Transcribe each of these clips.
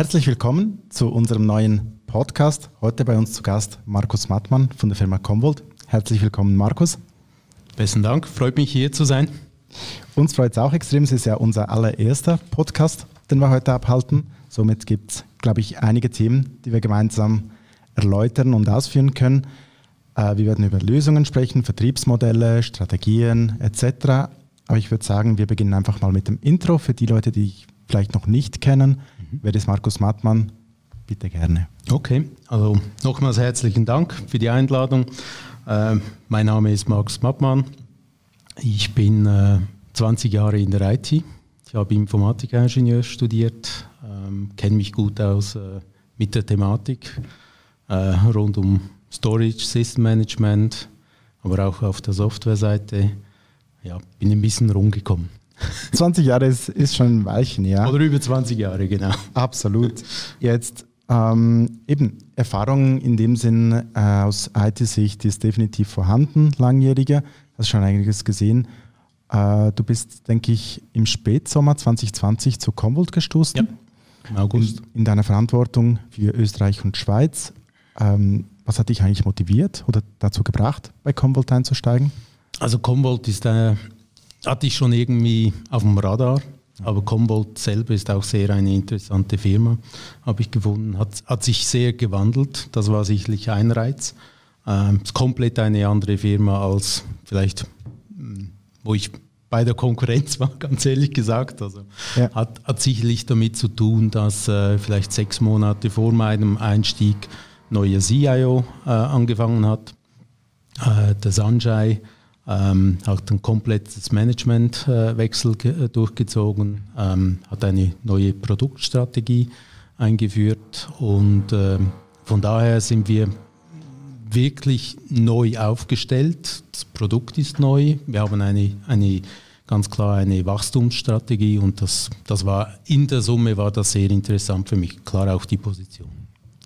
Herzlich willkommen zu unserem neuen Podcast. Heute bei uns zu Gast Markus Mattmann von der Firma Comvolt. Herzlich willkommen, Markus. Besten Dank, freut mich hier zu sein. Uns freut es auch extrem. Es ist ja unser allererster Podcast, den wir heute abhalten. Somit gibt es, glaube ich, einige Themen, die wir gemeinsam erläutern und ausführen können. Äh, wir werden über Lösungen sprechen, Vertriebsmodelle, Strategien etc. Aber ich würde sagen, wir beginnen einfach mal mit dem Intro für die Leute, die ich vielleicht noch nicht kennen. Mhm. Wer ist Markus Mattmann? Bitte gerne. Okay, also nochmals herzlichen Dank für die Einladung. Äh, mein Name ist Markus Mattmann. Ich bin äh, 20 Jahre in der IT. Ich habe Informatikingenieur studiert, ähm, kenne mich gut aus äh, mit der Thematik äh, rund um Storage, System Management, aber auch auf der Softwareseite. Ja, bin ein bisschen rumgekommen. 20 Jahre ist, ist schon ein Weilchen, ja. Oder über 20 Jahre, genau. Absolut. Jetzt ähm, eben Erfahrung in dem Sinn äh, aus IT-Sicht ist definitiv vorhanden, langjährige. Hast schon einiges gesehen. Äh, du bist, denke ich, im Spätsommer 2020 zu Comvolt gestoßen. Ja, im August. In, in deiner Verantwortung für Österreich und Schweiz. Ähm, was hat dich eigentlich motiviert oder dazu gebracht, bei Comvolt einzusteigen? Also Comvolt ist, äh, hatte ich schon irgendwie auf dem Radar, aber Comvolt selber ist auch sehr eine interessante Firma, habe ich gefunden, hat, hat sich sehr gewandelt, das war sicherlich ein Reiz. Ähm, ist komplett eine andere Firma als vielleicht, hm, wo ich bei der Konkurrenz war, ganz ehrlich gesagt. Also ja. hat, hat sicherlich damit zu tun, dass äh, vielleicht sechs Monate vor meinem Einstieg neuer CIO äh, angefangen hat, äh, der Sanjay ähm, hat ein komplettes Managementwechsel äh, durchgezogen, ähm, hat eine neue Produktstrategie eingeführt und äh, von daher sind wir wirklich neu aufgestellt. Das Produkt ist neu. Wir haben eine, eine ganz klar eine Wachstumsstrategie und das, das war in der Summe war das sehr interessant für mich. Klar auch die Position.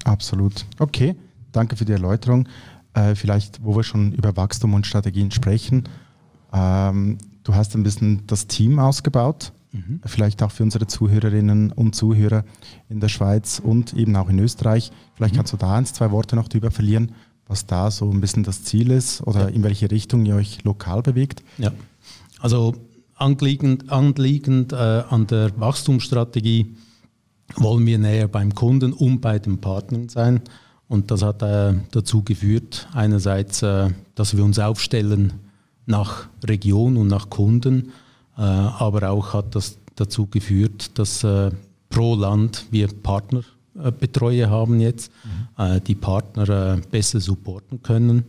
Absolut. Okay, danke für die Erläuterung. Äh, vielleicht, wo wir schon über Wachstum und Strategien sprechen. Ähm, du hast ein bisschen das Team ausgebaut, mhm. vielleicht auch für unsere Zuhörerinnen und Zuhörer in der Schweiz und eben auch in Österreich. Vielleicht mhm. kannst du da ein, zwei Worte noch drüber verlieren, was da so ein bisschen das Ziel ist oder in welche Richtung ihr euch lokal bewegt. Ja, also anliegend, anliegend äh, an der Wachstumsstrategie wollen wir näher beim Kunden und bei den Partnern sein. Und das hat äh, dazu geführt, einerseits, äh, dass wir uns aufstellen nach Region und nach Kunden, äh, aber auch hat das dazu geführt, dass äh, pro Land wir Partnerbetreuer haben jetzt, mhm. Äh, die Partner äh, besser supporten können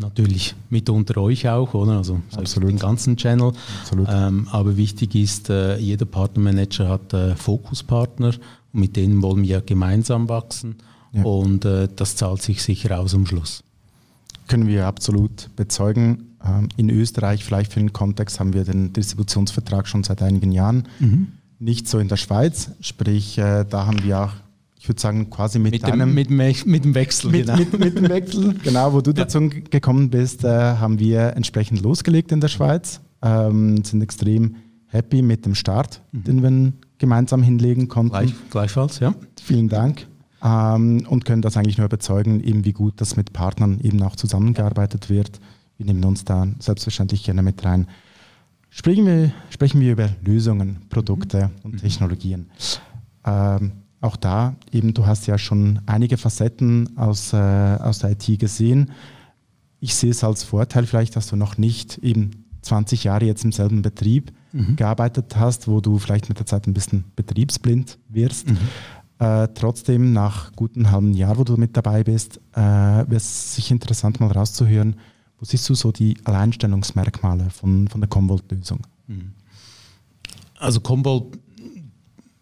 natürlich mitunter euch auch, oder? Also Absolut. den ganzen Channel. Ähm, aber wichtig ist, äh, jeder Partnermanager hat äh, Fokuspartner und mit denen wollen wir gemeinsam wachsen ja. und äh, das zahlt sich sicher aus am Schluss. Können wir absolut bezeugen. Ähm, in Österreich, vielleicht für den Kontext, haben wir den Distributionsvertrag schon seit einigen Jahren. Mhm. Nicht so in der Schweiz, sprich, äh, da haben wir auch ich würde sagen, quasi mit, mit deinem... Dem, mit, mit, dem Wechsel, mit, genau. Mit, mit, dem Wechsel, genau, wo du ja. dazu gekommen bist, äh, haben wir entsprechend losgelegt in der Schweiz, ähm, sind extrem happy mit dem Start, mhm. den wir gemeinsam hinlegen konnten. Gleich, gleichfalls, ja. Vielen Dank. Ähm, und können das eigentlich nur überzeugen, eben wie gut das mit Partnern eben auch zusammengearbeitet wird. Wir nehmen uns da selbstverständlich gerne mit rein. Sprechen wir, sprechen wir über Lösungen, Produkte mhm. und Technologien. Ähm, auch da eben, du hast ja schon einige Facetten aus, äh, aus der IT gesehen. Ich sehe es als Vorteil vielleicht, dass du noch nicht eben 20 Jahre jetzt im selben Betrieb mhm. gearbeitet hast, wo du vielleicht mit der Zeit ein bisschen betriebsblind wirst. Mhm. Äh, trotzdem, nach guten halben Jahr, wo du mit dabei bist, äh, wäre es sich interessant mal rauszuhören, wo siehst du so die Alleinstellungsmerkmale von, von der Commvault-Lösung? Mhm. Also Commvault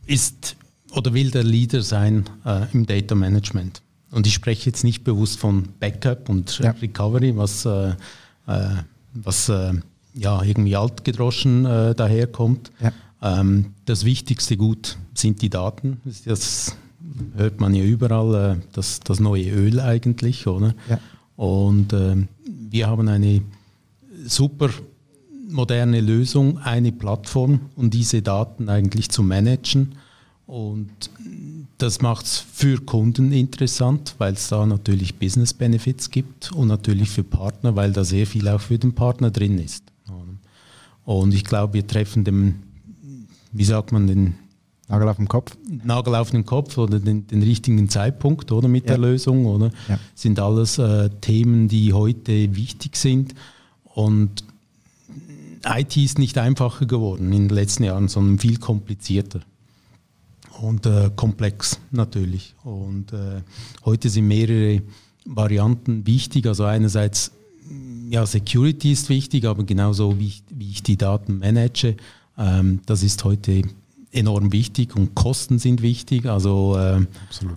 ist oder will der Leader sein äh, im Data Management. Und ich spreche jetzt nicht bewusst von Backup und ja. Recovery, was, äh, äh was äh, ja, irgendwie altgedroschen äh, daherkommt. Ja. Ähm, das wichtigste Gut sind die Daten. Das hört man ja überall, äh, das, das neue Öl eigentlich. Oder? Ja. Und ähm, wir haben eine super moderne Lösung, eine Plattform, um diese Daten eigentlich zu managen Und das macht es für Kunden interessant, weil es da natürlich Business Benefits gibt und natürlich für Partner, weil da sehr viel auch für den Partner drin ist. Und ich glaube, wir treffen dem, wie sagt man, den Nagel auf den Kopf. Nagel auf den Kopf oder den, den richtigen Zeitpunkt oder mit ja. der Lösung oder ja. sind alles äh, Themen, die heute wichtig sind und IT ist nicht einfacher geworden in den letzten Jahren, sondern viel komplizierter und äh, komplex natürlich. Und äh, heute sind mehrere Varianten wichtig. Also einerseits ja Security ist wichtig, aber genauso wie ich, wie ich die Daten manage, ähm, das ist heute enorm wichtig und Kosten sind wichtig. Also äh,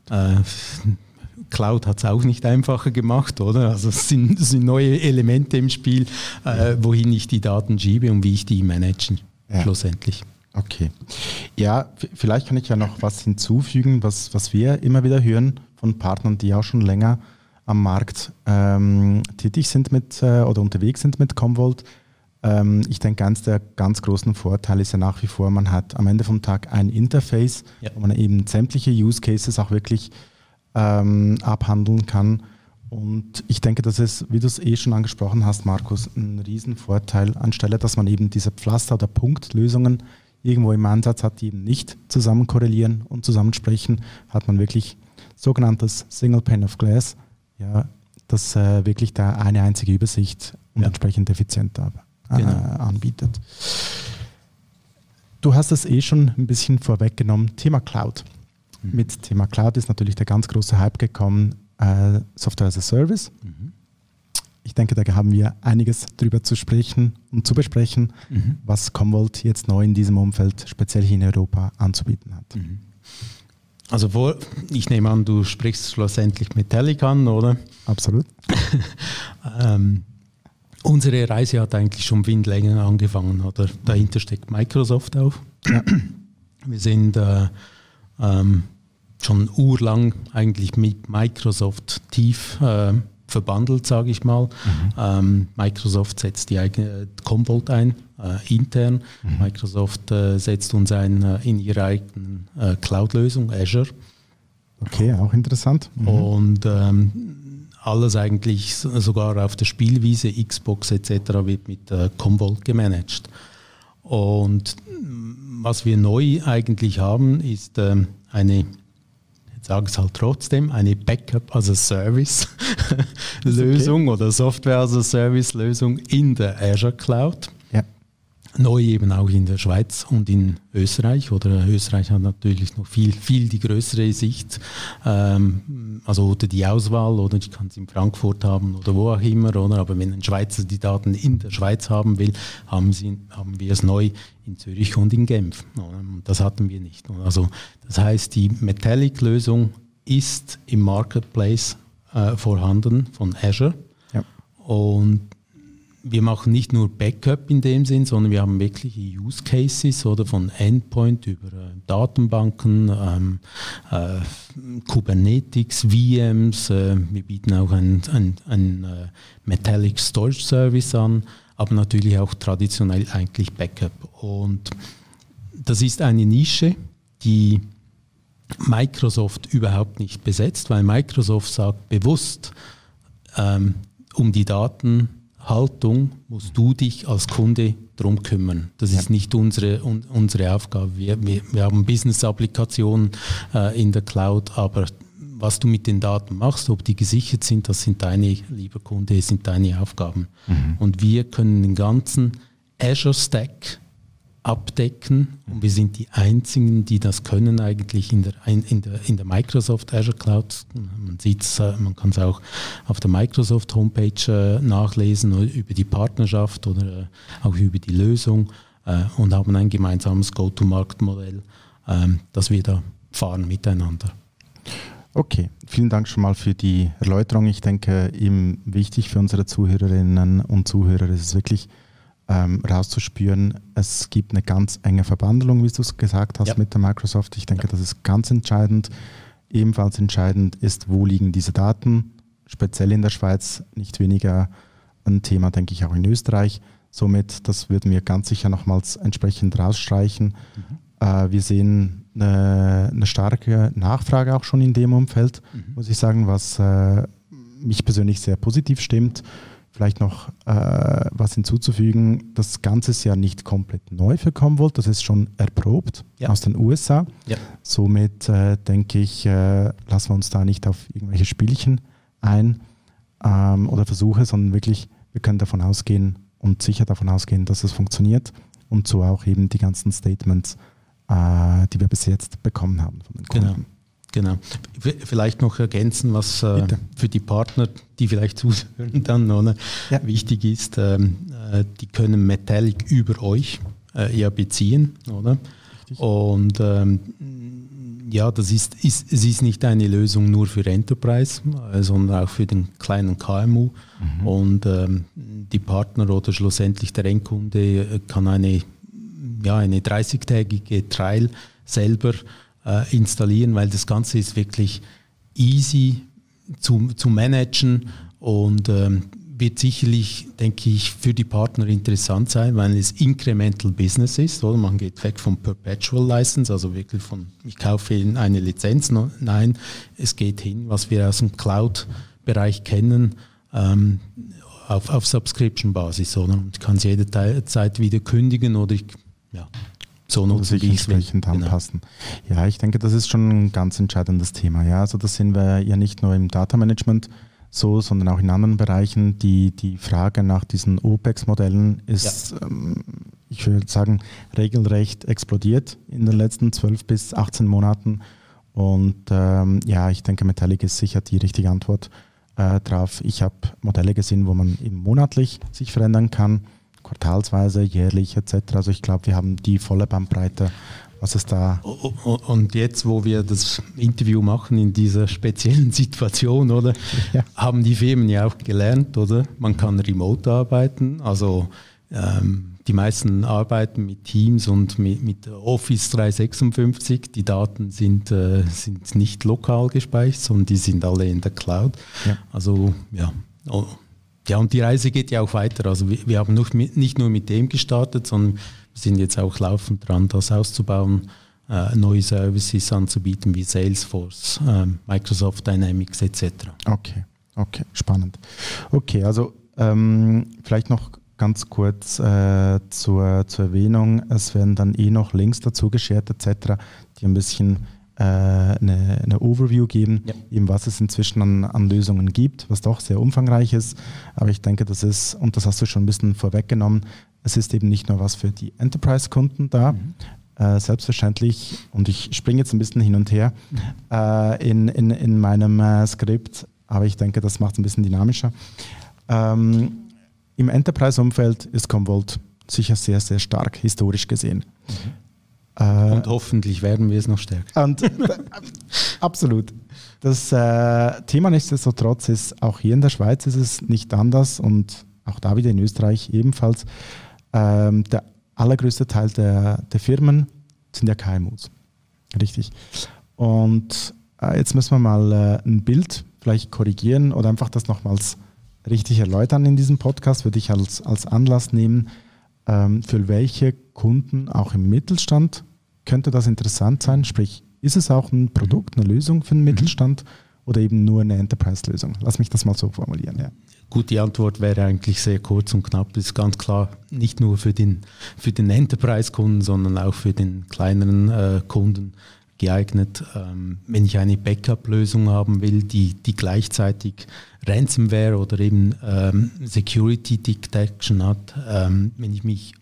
äh, Cloud hat es auch nicht einfacher gemacht, oder? Also es sind, es sind neue Elemente im Spiel, äh, wohin ich die Daten schiebe und wie ich die managen, ja. schlussendlich. Okay. Ja, vielleicht kann ich ja noch was hinzufügen, was, was wir immer wieder hören von Partnern, die auch schon länger am Markt ähm, tätig sind mit äh, oder unterwegs sind mit Commvault. Ähm, ich denke, eines der ganz großen Vorteile ist ja nach wie vor, man hat am Ende vom Tag ein Interface, ja. wo man eben sämtliche Use Cases auch wirklich ähm, abhandeln kann. Und ich denke, das ist, wie du es eh schon angesprochen hast, Markus, ein Riesenvorteil, anstelle dass man eben diese Pflaster- oder Punktlösungen irgendwo im Ansatz hat, die eben nicht zusammen korrelieren und zusammensprechen, hat man wirklich sogenanntes Single Pane of Glass, ja, das äh, wirklich da eine einzige Übersicht und ja. entsprechend effizient äh, genau. anbietet. Du hast es eh schon ein bisschen vorweggenommen, Thema Cloud. Mhm. Mit Thema Cloud ist natürlich der ganz große Hype gekommen, äh, Software as a Service. Mhm. Ich denke, da haben wir einiges drüber zu sprechen und zu besprechen, mhm. was Commvault jetzt neu in diesem Umfeld, speziell hier in Europa, anzubieten hat. Mhm. Also vor, ich nehme an, du sprichst schlussendlich Metallic an, oder? Absolut. ähm, unsere Reise hat eigentlich schon viel länger angefangen, oder? Dahinter steckt Microsoft auf. Ja. Wir sind äh, ähm, schon urlang eigentlich mit Microsoft tief äh, verbandelt, sage ich mal. Mhm. Ähm, Microsoft setzt die eigene Commvault ein, äh, intern. Mhm. Microsoft äh, setzt uns ein äh, in ihre eigene äh, Cloud-Lösung, Azure. Okay, auch interessant. Mhm. Und ähm, alles eigentlich sogar auf der Spielwiese, Xbox etc. wird mit äh, Commvault gemanagt. Und was wir neu eigentlich haben, ist ähm, eine ich sage es halt trotzdem, eine Backup as a Service Lösung okay. oder Software as a Service Lösung in der Azure Cloud. Neu eben auch in der Schweiz und in Österreich. Oder Österreich hat natürlich noch viel, viel die größere Sicht. Ähm, also oder die Auswahl, oder ich kann es in Frankfurt haben oder wo auch immer, oder? Aber wenn ein Schweizer die Daten in der Schweiz haben will, haben, sie, haben wir es neu in Zürich und in Genf. Das hatten wir nicht. Also das heißt, die Metallic-Lösung ist im Marketplace äh, vorhanden von Azure. Ja. Und wir machen nicht nur Backup in dem Sinn, sondern wir haben wirkliche Use Cases oder von Endpoint über äh, Datenbanken, ähm, äh, Kubernetes, VMs. Äh, wir bieten auch ein, ein, äh, Metallic Storage Service an, aber natürlich auch traditionell eigentlich Backup. Und das ist eine Nische, die Microsoft überhaupt nicht besetzt, weil Microsoft sagt bewusst, ähm, um die Daten Haltung musst du dich als Kunde drum kümmern. Das ja. ist nicht unsere, un, unsere Aufgabe. Wir, wir, wir haben Business-Applikationen äh, in der Cloud, aber was du mit den Daten machst, ob die gesichert sind, das sind deine, lieber Kunde, sind deine Aufgaben. Mhm. Und wir können den ganzen Azure Stack abdecken. Und wir sind die Einzigen, die das können eigentlich in der, in der, in der Microsoft Azure Cloud. Man sieht äh, man kann es auch auf der Microsoft Homepage äh, nachlesen über die Partnerschaft oder äh, auch über die Lösung und haben ein gemeinsames Go-to-Market-Modell, ähm, das wir da fahren miteinander. Okay, vielen Dank schon mal für die Erläuterung. Ich denke, eben wichtig für unsere Zuhörerinnen und Zuhörer ist es wirklich, ähm, rauszuspüren, es gibt eine ganz enge Verbandlung, wie du es gesagt hast, ja. mit der Microsoft. Ich denke, ja. das ist ganz entscheidend. Ebenfalls entscheidend ist, wo liegen diese Daten, speziell in der Schweiz, nicht weniger ein Thema, denke ich, auch in Österreich. Somit, das würden wir ganz sicher nochmals entsprechend rausstreichen. Mhm. Äh, wir sehen eine, eine, starke Nachfrage auch schon in dem Umfeld, mhm. muss ich sagen, was äh, mich persönlich sehr positiv stimmt. Vielleicht noch äh, was hinzuzufügen, das Ganze ist ja nicht komplett neu für Commvault, das ist schon erprobt ja. aus den USA. Ja. Somit äh, denke ich, äh, lassen wir uns da nicht auf irgendwelche Spielchen ein ähm, oder Versuche, sondern wirklich, wir können davon ausgehen und sicher davon ausgehen, dass es funktioniert und so auch eben die ganzen Statements, äh, die wir bis jetzt bekommen haben von den Kunden. Genau. Genau. Vielleicht noch ergänzen, was äh, für die Partner, die vielleicht zuhören, dann oder, ja. wichtig ist. Ähm, äh, die können Metallic über euch äh, ja beziehen, oder? Richtig. Und ähm, ja, das ist, ist, es ist nicht eine Lösung nur für Enterprise, äh, sondern auch für den kleinen KMU. Mhm. Und ähm, die Partner oder schlussendlich der Endkunde äh, kann eine, ja, eine 30-tägige Trial selber äh, installieren, weil das Ganze ist wirklich easy zu, zu managen und ähm, wird sicherlich, denke ich, für die Partner interessant sein, weil es Incremental Business ist. Oder? Man geht weg vom Perpetual License, also wirklich von, ich kaufe eine Lizenz. Nein, es geht hin, was wir aus dem Cloud-Bereich kennen, ähm, auf, auf Subscription-Basis. Ich kann es jederzeit wieder kündigen oder ich, ja, so nutzen, sich entsprechend genau. anpassen. Ja, ich denke, das ist schon ein ganz entscheidendes Thema. Ja, also das sehen wir ja nicht nur im Data Management so, sondern auch in anderen Bereichen. Die, die Frage nach diesen OPEX-Modellen ist, ja. ähm, ich würde sagen, regelrecht explodiert in den letzten 12 bis 18 Monaten. Und ähm, ja, ich denke, Metallic ist sicher die richtige Antwort äh, drauf. Ich habe Modelle gesehen, wo man eben monatlich sich verändern kann quartalsweise, jährlich etc. Also ich glaube, wir haben die volle Bandbreite, was es da. Und jetzt, wo wir das Interview machen in dieser speziellen Situation, oder, ja. haben die Firmen ja auch gelernt, oder? Man kann remote arbeiten, also ähm, die meisten arbeiten mit Teams und mit, mit Office 356. Die Daten sind, äh, sind nicht lokal gespeichert, sondern die sind alle in der Cloud. Ja. Also ja, ja, und die Reise geht ja auch weiter. Also wir, wir haben mit, nicht nur mit dem gestartet, sondern wir sind jetzt auch laufend dran, das auszubauen, äh, neue Services anzubieten wie Salesforce, äh, Microsoft Dynamics etc. Okay, okay, spannend. Okay, also ähm, vielleicht noch ganz kurz äh, zur, zur Erwähnung. Es werden dann eh noch Links dazu geshared etc., die ein bisschen eine, eine, Overview geben, ja. eben was es inzwischen an, an, Lösungen gibt, was doch sehr umfangreich ist. Aber ich denke, das ist, und das hast du schon ein bisschen vorweggenommen, es ist eben nicht nur was für die Enterprise-Kunden da, mhm. Äh, selbstverständlich, und ich springe jetzt ein bisschen hin und her mhm. äh, in, in, in meinem äh, Skript, aber ich denke, das macht es ein bisschen dynamischer. Ähm, Im Enterprise-Umfeld ist Commvault sicher sehr, sehr stark, historisch gesehen. Mhm. Äh, und hoffentlich werden wir es noch stärker. Und, äh, absolut. Das äh, Thema nichtsdestotrotz ist, auch hier in der Schweiz ist es nicht anders und auch da wieder in Österreich ebenfalls. Ähm, der allergrößte Teil der, der Firmen sind ja KMUs. Richtig. Und äh, jetzt müssen wir mal äh, ein Bild vielleicht korrigieren oder einfach das nochmals richtig erläutern in diesem Podcast, würde ich als, als Anlass nehmen, für welche Kunden auch im Mittelstand könnte das interessant sein? Sprich, ist es auch ein Produkt, eine Lösung für den mhm. Mittelstand oder eben nur eine Enterprise-Lösung? Lass mich das mal so formulieren. Ja. Gut, die Antwort wäre eigentlich sehr kurz und knapp. Das ist ganz klar nicht nur für den, für den Enterprise-Kunden, sondern auch für den kleineren äh, Kunden geeignet. Ähm, wenn ich eine Backup-Lösung haben will, die, die gleichzeitig Ransomware oder eben ähm, Security Detection hat, ähm, wenn ich mich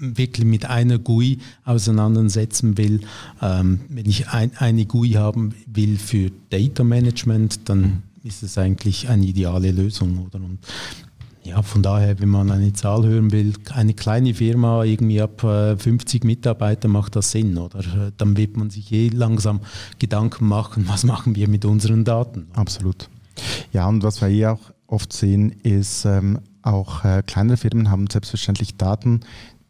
wirklich mit einer GUI auseinandersetzen will, ähm, wenn ich ein, eine GUI haben will für Data Management, dann mhm. ist es eigentlich eine ideale Lösung. Oder? Und ja, von daher, wenn man eine Zahl hören will, eine kleine Firma, irgendwie ab 50 äh, Mitarbeiter macht das Sinn, oder? Dann wird man sich eh langsam Gedanken machen, was machen wir mit unseren Daten. Absolut. Ja, und was wir hier auch oft sehen, ist, ähm, auch äh, kleinere Firmen haben selbstverständlich Daten,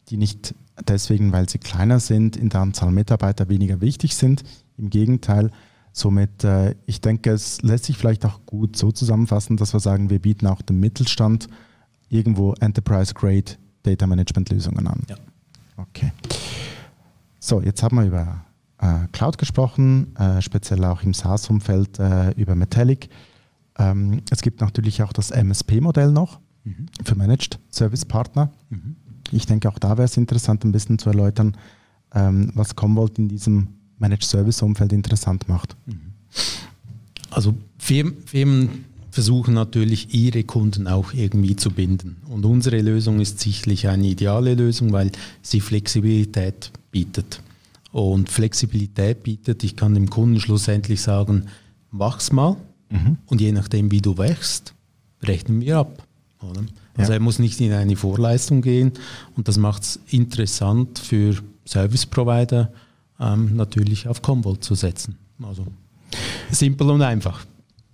die nicht deswegen, weil sie kleiner sind, in der Anzahl Mitarbeiter weniger wichtig sind. Im Gegenteil, somit, äh, ich denke, es lässt sich vielleicht auch gut so zusammenfassen, dass wir sagen, wir bieten auch dem Mittelstand irgendwo Enterprise-Grade Data Management Lösungen an. Ja. Okay. So, jetzt haben wir über äh, Cloud gesprochen, äh, speziell auch im SaaS-Umfeld äh, über Metallic. Ähm, es gibt natürlich auch das MSP-Modell noch mhm. für Managed Service Partner. Mhm. Ich denke, auch da wäre es interessant, ein bisschen zu erläutern, ähm, was Commvault in diesem Managed Service Umfeld interessant macht. Mhm. Also Firmen, Firmen versuchen natürlich ihre Kunden auch irgendwie zu binden. Und unsere Lösung ist sicherlich eine ideale Lösung, weil sie Flexibilität bietet. Und Flexibilität bietet, ich kann dem Kunden schlussendlich sagen, mach's mal mhm. und je nachdem, wie du wächst, rechnen wir ab. Oder? Also ja. er muss nicht in eine Vorleistung gehen und das macht es interessant für Service Provider ähm, natürlich auf Commvault zu setzen. Also simpel und einfach.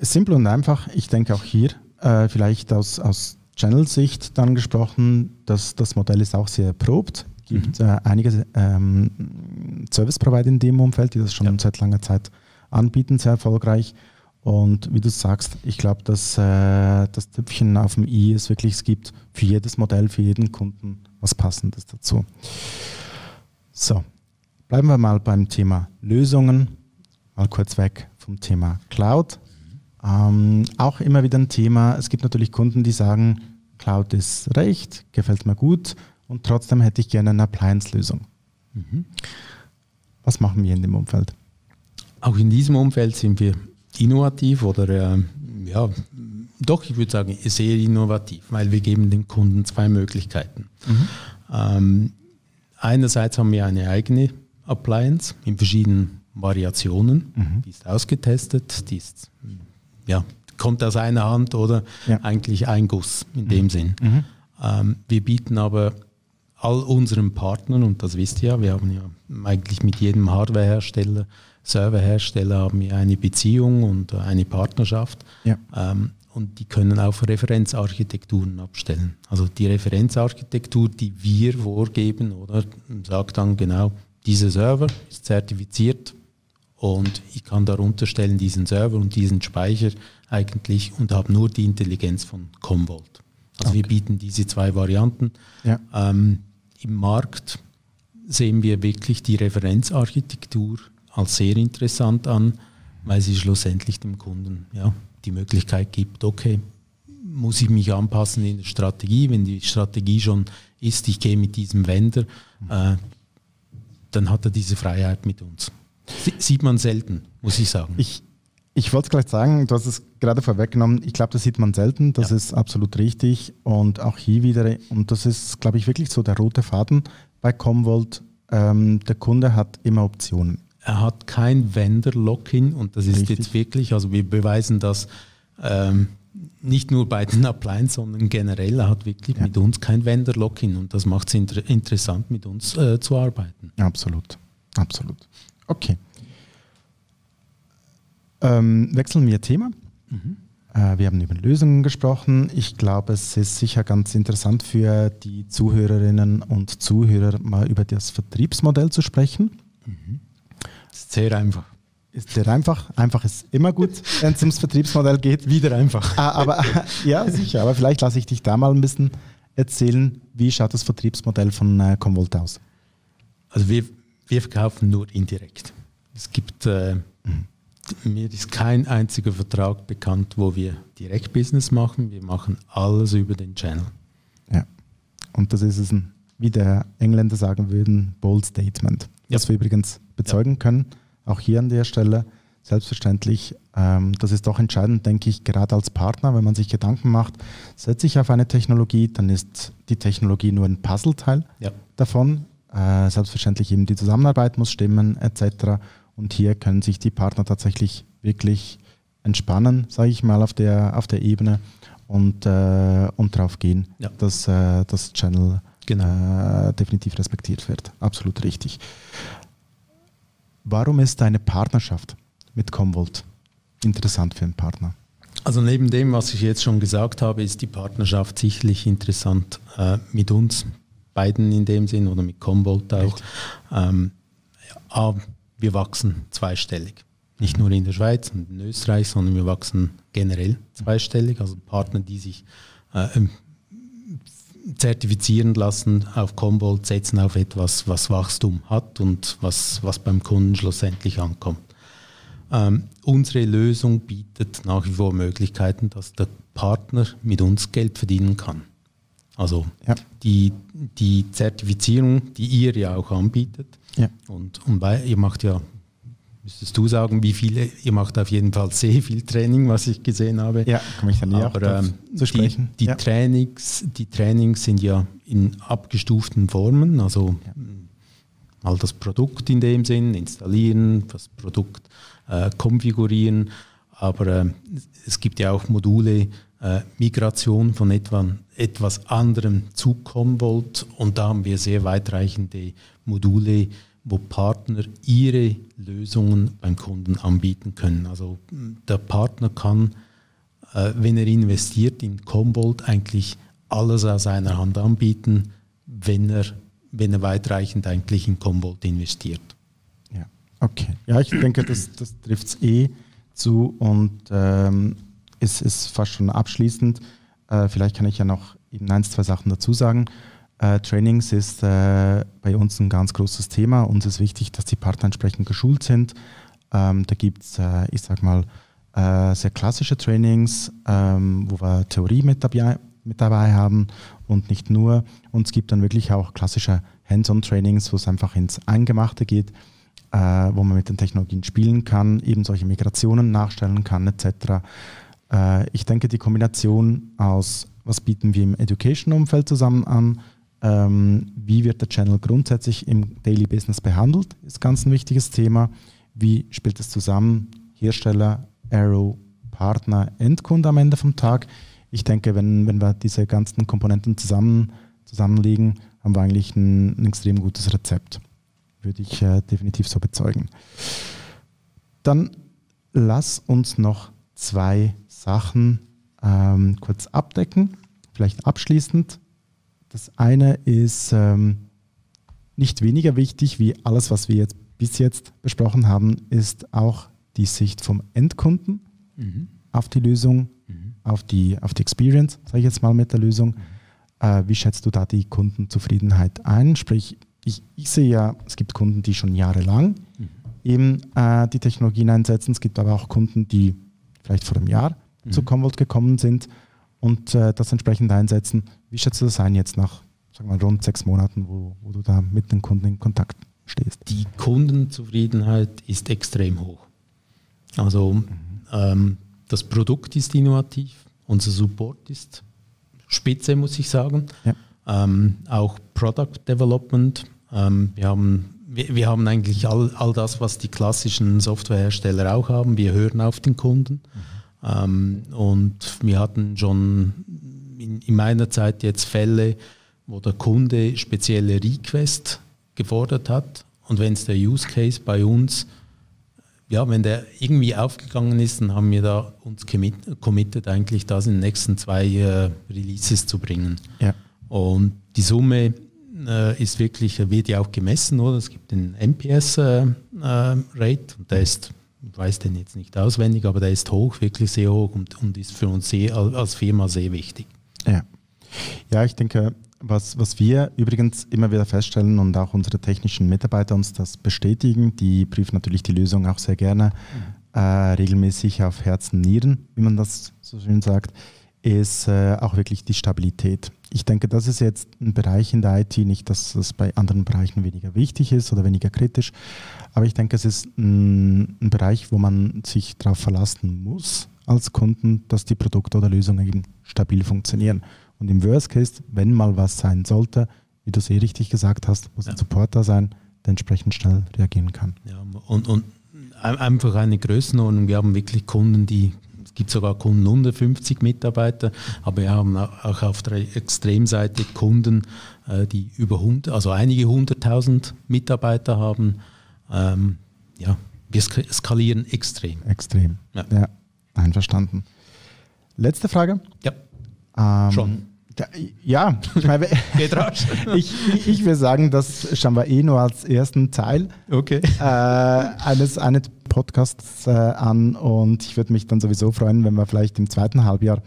Simpel und einfach. Ich denke auch hier äh, vielleicht aus, aus Channel-Sicht dann gesprochen, dass das Modell ist auch sehr erprobt. Es gibt mhm. äh, einige ähm, Service-Provider in dem Umfeld, die das schon ja. seit langer Zeit anbieten, sehr erfolgreich. Und wie du sagst, ich glaube, dass äh, das Tüpfchen auf dem i ist wirklich, es gibt für jedes Modell, für jeden Kunden was Passendes dazu. So, bleiben wir mal beim Thema Lösungen, mal kurz weg vom Thema Cloud. Ähm, auch immer wieder ein Thema, es gibt natürlich Kunden, die sagen, Cloud ist recht, gefällt mir gut und trotzdem hätte ich gerne eine Appliance-Lösung. Mhm. Was machen wir in dem Umfeld? Auch in diesem Umfeld sind wir innovativ oder äh, ja, doch, ich würde sagen, sehr innovativ, weil wir geben den Kunden zwei Möglichkeiten. Mhm. Ähm, einerseits haben wir eine eigene Appliance in verschiedenen Variationen, mhm. die ist ausgetestet, die ist, ja, kommt aus einer Hand oder ja. eigentlich ein Guss in dem mhm. Sinn. Mhm. Ähm, wir bieten aber all unseren Partnern, und das wisst ihr ja, wir haben ja eigentlich mit jedem Hardwarehersteller Serverhersteller haben ja eine Beziehung und eine Partnerschaft. Ja. Ähm, und die können auch Referenzarchitekturen abstellen. Also die Referenzarchitektur, die wir vorgeben, oder sagt dann genau, dieser Server ist zertifiziert und ich kann darunter stellen diesen Server und diesen Speicher eigentlich und habe nur die Intelligenz von Commvault. Also okay. wir bieten diese zwei Varianten. Ja. Ähm, Im Markt sehen wir wirklich die Referenzarchitektur als sehr interessant an, weil sie schlussendlich dem Kunden ja, die Möglichkeit gibt, okay, muss ich mich anpassen in der Strategie, wenn die Strategie schon ist, ich gehe mit diesem Vendor, äh, dann hat er diese Freiheit mit uns. Sieht man selten, muss ich sagen. Ich, ich wollte gleich sagen, du hast es gerade vorweggenommen, ich glaube, das sieht man selten, das ja. ist absolut richtig und auch hier wieder, und das ist, glaube ich, wirklich so der rote Faden bei Comvolt, ähm, der Kunde hat immer Optionen er hat kein Vendor-Lock-in und das ist Richtig. jetzt wirklich, also wir beweisen das ähm, nicht nur bei den Appliance, sondern generell, er hat wirklich ja. mit uns kein Vendor-Lock-in und das macht es inter interessant, mit uns äh, zu arbeiten. Absolut, absolut. Okay. Ähm, wechseln wir Thema. Mhm. Äh, wir haben über Lösungen gesprochen. Ich glaube, es ist sicher ganz interessant für die Zuhörerinnen und Zuhörer, mal über das Vertriebsmodell zu sprechen. Mhm. Ist sehr einfach. Ist sehr einfach. Einfach ist immer gut, wenn es ums Vertriebsmodell geht. Wieder einfach. Ah, aber ja, sicher. Aber vielleicht lasse ich dich da mal ein bisschen erzählen, wie schaut das Vertriebsmodell von äh, Convolt aus? Also wir, wir verkaufen nur indirekt. Es gibt, äh, mir ist kein einziger Vertrag bekannt, wo wir direkt Business machen. Wir machen alles über den Channel. Ja. Und das ist es ein, wie der Engländer sagen würden, bold Statement. Ja. Das wir übrigens bezeugen ja. können. Auch hier an der Stelle selbstverständlich. Ähm, das ist doch entscheidend, denke ich, gerade als Partner, wenn man sich Gedanken macht, setze ich auf eine Technologie, dann ist die Technologie nur ein Puzzleteil ja. davon. Äh, selbstverständlich eben die Zusammenarbeit muss stimmen etc. Und hier können sich die Partner tatsächlich wirklich entspannen, sage ich mal, auf der, auf der Ebene und, äh, und darauf gehen, ja. dass äh, das Channel genau. Äh, definitiv respektiert wird. Absolut richtig. Warum ist eine Partnerschaft mit Commvault interessant für einen Partner? Also neben dem, was ich jetzt schon gesagt habe, ist die Partnerschaft sicherlich interessant äh, mit uns beiden in dem Sinn oder mit Commvault auch. Ähm, ja, wir wachsen zweistellig. Nicht nur in der Schweiz und in Österreich, sondern wir wachsen generell zweistellig. Also Partner, die sich äh, zertifizieren lassen auf Commvault, setzen auf etwas, was Wachstum hat und was, was beim Kunden schlussendlich ankommt. Ähm, unsere Lösung bietet nach wie vor Möglichkeiten, dass der Partner mit uns Geld verdienen kann. Also ja. die, die Zertifizierung, die ihr ja auch anbietet. Ja. Und, und bei, ihr macht ja, müsstest du sagen, wie viele, ihr macht auf jeden Fall sehr viel Training, was ich gesehen habe. Ja, komme ich dann näher Aber, ähm, zu sprechen. Die, die ja. Trainings, die Trainings sind ja in abgestuften Formen, also mal das Produkt in dem Sinn, installieren, das Produkt äh, konfigurieren. Aber äh, es gibt ja auch Module, Migration von etwa, etwas anderem zu Commvault und da haben wir sehr weitreichende Module, wo Partner ihre Lösungen beim Kunden anbieten können. Also der Partner kann, äh, wenn er investiert in Commvault, eigentlich alles aus einer Hand anbieten, wenn er, wenn er weitreichend eigentlich in Commvault investiert. Ja, okay. Ja, ich denke, das, das trifft es eh zu und ähm, ist, ist fast schon abschließend. Äh, vielleicht kann ich ja noch eben ein, zwei Sachen dazu sagen. Äh, Trainings ist äh, bei uns ein ganz großes Thema. Uns ist wichtig, dass die Partner entsprechend geschult sind. Ähm, da gibt es, äh, ich sag mal, äh, sehr klassische Trainings, ähm, wo wir Theorie mit dabei, mit dabei haben und nicht nur. Und es gibt dann wirklich auch klassische Hands-on-Trainings, wo es einfach ins Eingemachte geht, äh, wo man mit den Technologien spielen kann, eben solche Migrationen nachstellen kann etc. Äh, ich denke, die Kombination aus, was bieten wir im Education-Umfeld zusammen an, ähm, wie wird der Channel grundsätzlich im Daily Business behandelt, ist ganz ein wichtiges Thema. Wie spielt es zusammen? Hersteller, Arrow, Partner, Endkunde am Ende vom Tag. Ich denke, wenn, wenn wir diese ganzen Komponenten zusammen, zusammenlegen, haben wir eigentlich ein, ein extrem gutes Rezept. Würde ich äh, definitiv so bezeugen. Dann lass uns noch zwei Sachen ähm, kurz abdecken, vielleicht abschließend. Das eine ist ähm, nicht weniger wichtig wie alles, was wir jetzt bis jetzt besprochen haben, ist auch die Sicht vom Endkunden mhm. auf die Lösung, mhm. auf, die, auf die Experience, sage ich jetzt mal mit der Lösung. Mhm. Äh, wie schätzt du da die Kundenzufriedenheit ein? Sprich, ich, ich sehe ja, es gibt Kunden, die schon jahrelang mhm. eben äh, die Technologien einsetzen. Es gibt aber auch Kunden, die vielleicht vor einem Jahr mhm. zu Commvault gekommen sind und äh, das entsprechend einsetzen. Wie schätzt du das ein jetzt nach sagen wir, rund sechs Monaten, wo, wo du da mit den Kunden in Kontakt stehst? Die Kundenzufriedenheit ist extrem hoch. Also mhm. ähm, das Produkt ist innovativ, unser Support ist spitze, muss ich sagen. Ja. Ähm, auch Product Development. Ähm, wir, haben, wir, wir, haben eigentlich all, all das, was die klassischen Softwarehersteller auch haben. Wir hören auf den Kunden. Mhm. Ähm, und wir hatten schon in, in, meiner Zeit jetzt Fälle, wo der Kunde spezielle Request gefordert hat. Und wenn es der Use Case bei uns, ja, wenn der irgendwie aufgegangen ist, dann haben wir da uns committed, eigentlich das in den nächsten zwei äh, Releases zu bringen. Ja. Und die Summe äh, ist wirklich, wird ja auch gemessen, oder? Es gibt den NPS-Rate äh, äh und der ist weiß den jetzt nicht auswendig, aber der ist hoch, wirklich sehr hoch und, und ist für uns sehr, als Firma sehr wichtig. Ja, ja ich denke, was, was wir übrigens immer wieder feststellen und auch unsere technischen Mitarbeiter uns das bestätigen, die prüfen natürlich die Lösung auch sehr gerne mhm. äh, regelmäßig auf Herzen, Nieren, wie man das so schön sagt, ist äh, auch wirklich die Stabilität. Ich denke, das ist jetzt ein Bereich in der IT, nicht, dass es bei anderen Bereichen weniger wichtig ist oder weniger kritisch, aber ich denke, es ist ein, ein Bereich, wo man sich darauf verlassen muss als Kunden, dass die Produkte oder Lösungen eben stabil funktionieren. Und im Worst Case, wenn mal was sein sollte, wie du es eh richtig gesagt hast, muss ja. ein Support da sein, der entsprechend schnell reagieren kann. Ja, und, und einfach eine Größenordnung. Wir haben wirklich Kunden, die es gibt sogar Kunden unter 50 Mitarbeiter, aber wir haben auch auf der Extremseite Kunden, äh, die über 100, also einige hunderttausend Mitarbeiter haben. Ähm, ja, wir skalieren extrem. Extrem. Ja. ja, einverstanden. Letzte Frage. Ja. Ähm, Schon. Ja, ich, meine, ich, ich will sagen, das schauen wir eh nur als ersten Teil okay. äh, eines, eines Podcasts äh, an und ich würde mich dann sowieso freuen, wenn wir vielleicht im zweiten Halbjahr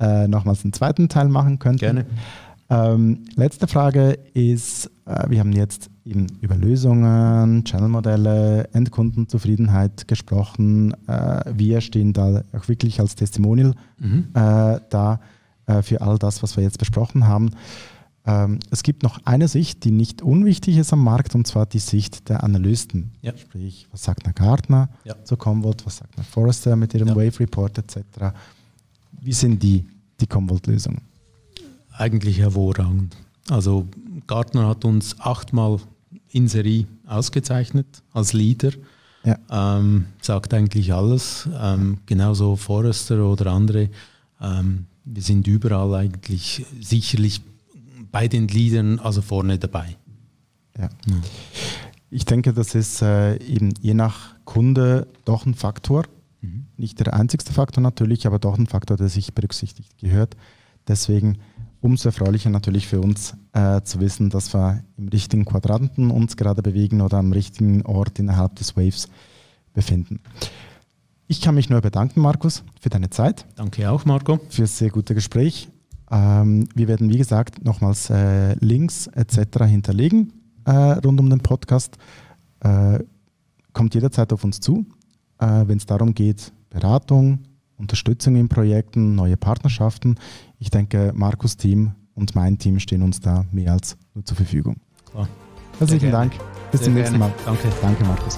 äh, nochmals einen zweiten Teil machen könnten. Gerne. Ähm, letzte Frage ist, äh, wir haben jetzt eben über Lösungen, Channelmodelle, Endkundenzufriedenheit gesprochen. Äh, wir stehen da auch wirklich als Testimonial mhm. äh, da äh, für all das, was wir jetzt besprochen haben. Ähm, es gibt noch eine Sicht, die nicht unwichtig ist am Markt, und zwar die Sicht der Analysten. Ja. Sprich, was sagt eine Gartner ja. zu Commvault, was sagt eine Forrester mit ihrem ja. Wave Report etc. Wie sind die, die Commvault-Lösungen? Eigentlich hervorragend. Also Gartner hat uns achtmal in Serie ausgezeichnet als Leader. Ja. Ähm, sagt eigentlich alles. Ähm, genauso Forrester oder andere. Ähm, wir sind überall eigentlich sicherlich bei den Liedern also vorne dabei. Ja. ja. Ich denke, das ist äh, eben je nach Kunde doch ein Faktor. Mhm. Nicht der einzigste Faktor natürlich, aber doch ein Faktor, der sich berücksichtigt gehört. Deswegen umso erfreulicher natürlich für uns äh, zu wissen, dass wir im richtigen Quadranten uns gerade bewegen oder am richtigen Ort innerhalb des Waves befinden. Ich kann mich nur bedanken, Markus, für deine Zeit. Danke auch, Marco. Für das sehr gute Gespräch. Ähm, wir werden, wie gesagt, nochmals äh, Links etc. hinterlegen äh, rund um den Podcast. Äh, kommt jederzeit auf uns zu, äh, wenn es darum geht, Beratung, Unterstützung in Projekten, neue Partnerschaften. Ich denke, Markus Team und mein Team stehen uns da mehr als nur zur Verfügung. Klar. Herzlichen Dank. Bis Sehr zum nächsten Mal. Danke. Danke, Markus.